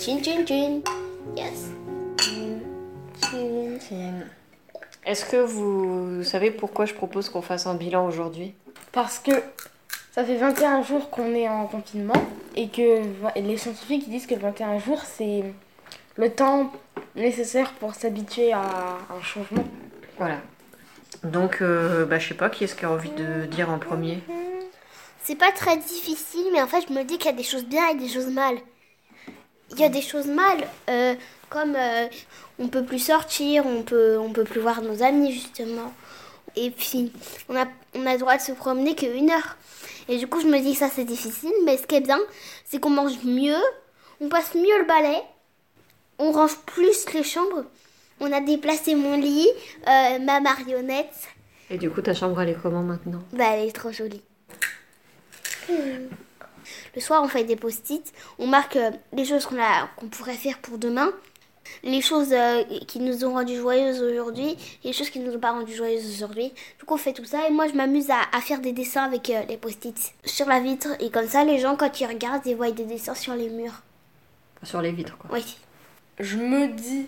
Chin chin chin. Yes. Est-ce que vous savez pourquoi je propose qu'on fasse un bilan aujourd'hui? Parce que ça fait 21 jours qu'on est en confinement et que les scientifiques disent que 21 jours, c'est le temps nécessaire pour s'habituer à un changement. Voilà. Donc, euh, bah, je sais pas, qui est-ce qui a envie de dire en premier? C'est pas très difficile, mais en fait, je me dis qu'il y a des choses bien et des choses mal. Il y a des choses mal, euh, comme euh, on peut plus sortir, on peut, on peut plus voir nos amis, justement. Et puis, on a, on a le droit de se promener qu'une heure. Et du coup, je me dis que ça, c'est difficile, mais ce qui est bien, c'est qu'on mange mieux, on passe mieux le balai, on range plus les chambres. On a déplacé mon lit, euh, ma marionnette. Et du coup, ta chambre, elle est comment maintenant? Bah, elle est trop jolie. Le soir, on fait des post-it. On marque euh, les choses qu'on a- qu'on pourrait faire pour demain. Les choses euh, qui nous ont rendu joyeuses aujourd'hui. Et les choses qui nous ont pas rendu joyeuses aujourd'hui. Du coup, on fait tout ça. Et moi, je m'amuse à, à faire des dessins avec euh, les post-it sur la vitre. Et comme ça, les gens, quand ils regardent, ils voient des dessins sur les murs. Sur les vitres, quoi. Oui. Je me dis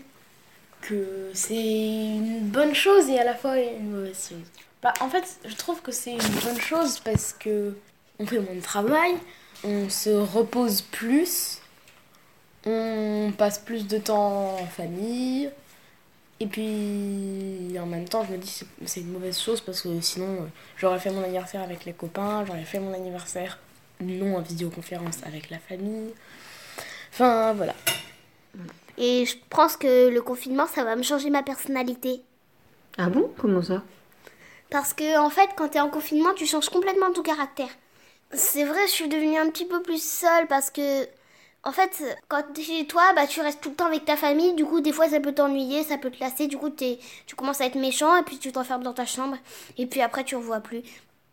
que c'est une bonne chose et à la fois une mauvaise chose. Bah, en fait, je trouve que c'est une bonne chose parce que on fait moins de travail, on se repose plus, on passe plus de temps en famille. Et puis en même temps, je me dis c'est- c'est une mauvaise chose parce que sinon euh, j'aurais fait mon anniversaire avec les copains, j'aurais fait mon anniversaire non en vidéoconférence avec la famille. Enfin voilà. Et je pense que le confinement, ça va me changer ma personnalité. Ah bon? Comment ça? Parce que, en fait, quand t'es en confinement, tu changes complètement ton caractère. C'est vrai, je suis devenue un petit peu plus seule parce que, en fait, quand t'es chez toi, bah, tu restes tout le temps avec ta famille. Du coup, des fois, ça peut t'ennuyer, ça peut te lasser. Du coup, t'es- tu commences à être méchant et puis tu t'enfermes dans ta chambre. Et puis après, tu revois plus.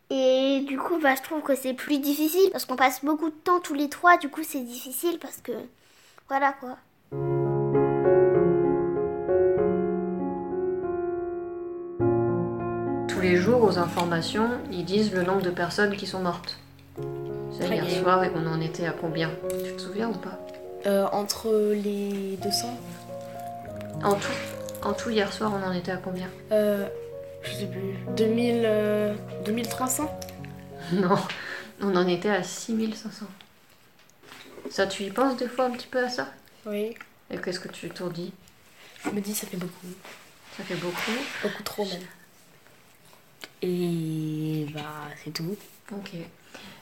Et du coup, bah, je trouve que c'est plus difficile parce qu'on passe beaucoup de temps tous les trois. Du coup, c'est difficile parce que, voilà quoi. Tous les jours, aux informations, ils disent le nombre de personnes qui sont mortes. Très hier bien. soir et on en était à combien? Tu te souviens ou pas? Euh, entre les 200 En tout, en tout, hier soir, on en était à combien? Euh, Je sais plus. 2000, euh, 2300 Non, on en était à 6500. Ça, tu y penses des fois un petit peu à ça? Oui. Et qu'est-ce que tu t'en dis? Je me dis, ça fait beaucoup. Ça fait beaucoup. Beaucoup trop même. Et bah, c'est tout. Ok.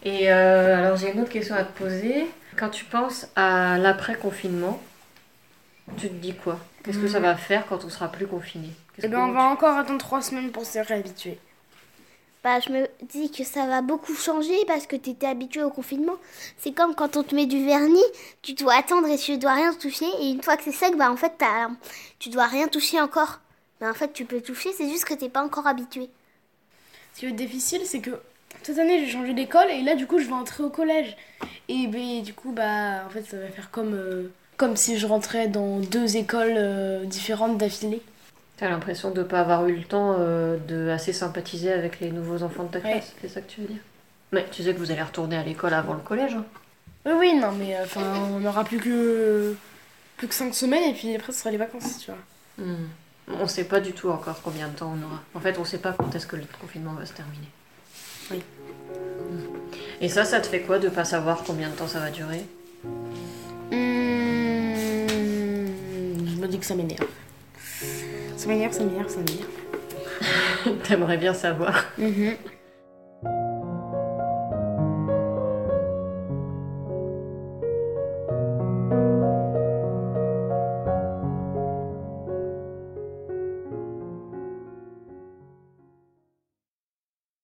Et euh, alors j'ai une autre question à te poser. Quand tu penses à l'après-confinement, tu te dis quoi? Qu'est-ce que ça va faire quand on sera plus confiné Eh ben, que on va encore attendre 3 semaines pour se réhabituer. Bah, je me dis que ça va beaucoup changer parce que tu étais habitué au confinement. C'est comme quand on te met du vernis, tu dois attendre et tu dois rien toucher. Et une fois que c'est sec, bah en fait, t'as- tu dois rien toucher encore. Mais en fait, tu peux toucher, c'est juste que t'es pas encore habitué. Ce qui est difficile, c'est que cette année, j'ai changé d'école et là, du coup, je vais entrer au collège. Et ben, du coup, bah, en fait, ça va faire comme, euh, comme si je rentrais dans deux écoles euh, différentes d'affilée. T'as l'impression de pas avoir eu le temps euh, de assez sympathiser avec les nouveaux enfants de ta Ouais. classe, c'est ça que tu veux dire? Mais tu sais que vous allez retourner à l'école avant le collège. hein? Oui, oui, non, mais enfin, on n'aura plus que plus que 5 semaines et puis après, ce sera les vacances, tu vois. Hmm. On sait pas du tout encore combien de temps on aura. En fait, on sait pas quand est-ce que le confinement va se terminer. Oui. Hmm. Et ça, ça te fait quoi de pas savoir combien de temps ça va durer? Hum, je me dis que ça m'énerve. Ça m'énerve, ça m'énerve, ça m'énerve. T'aimerais bien savoir. Mhm.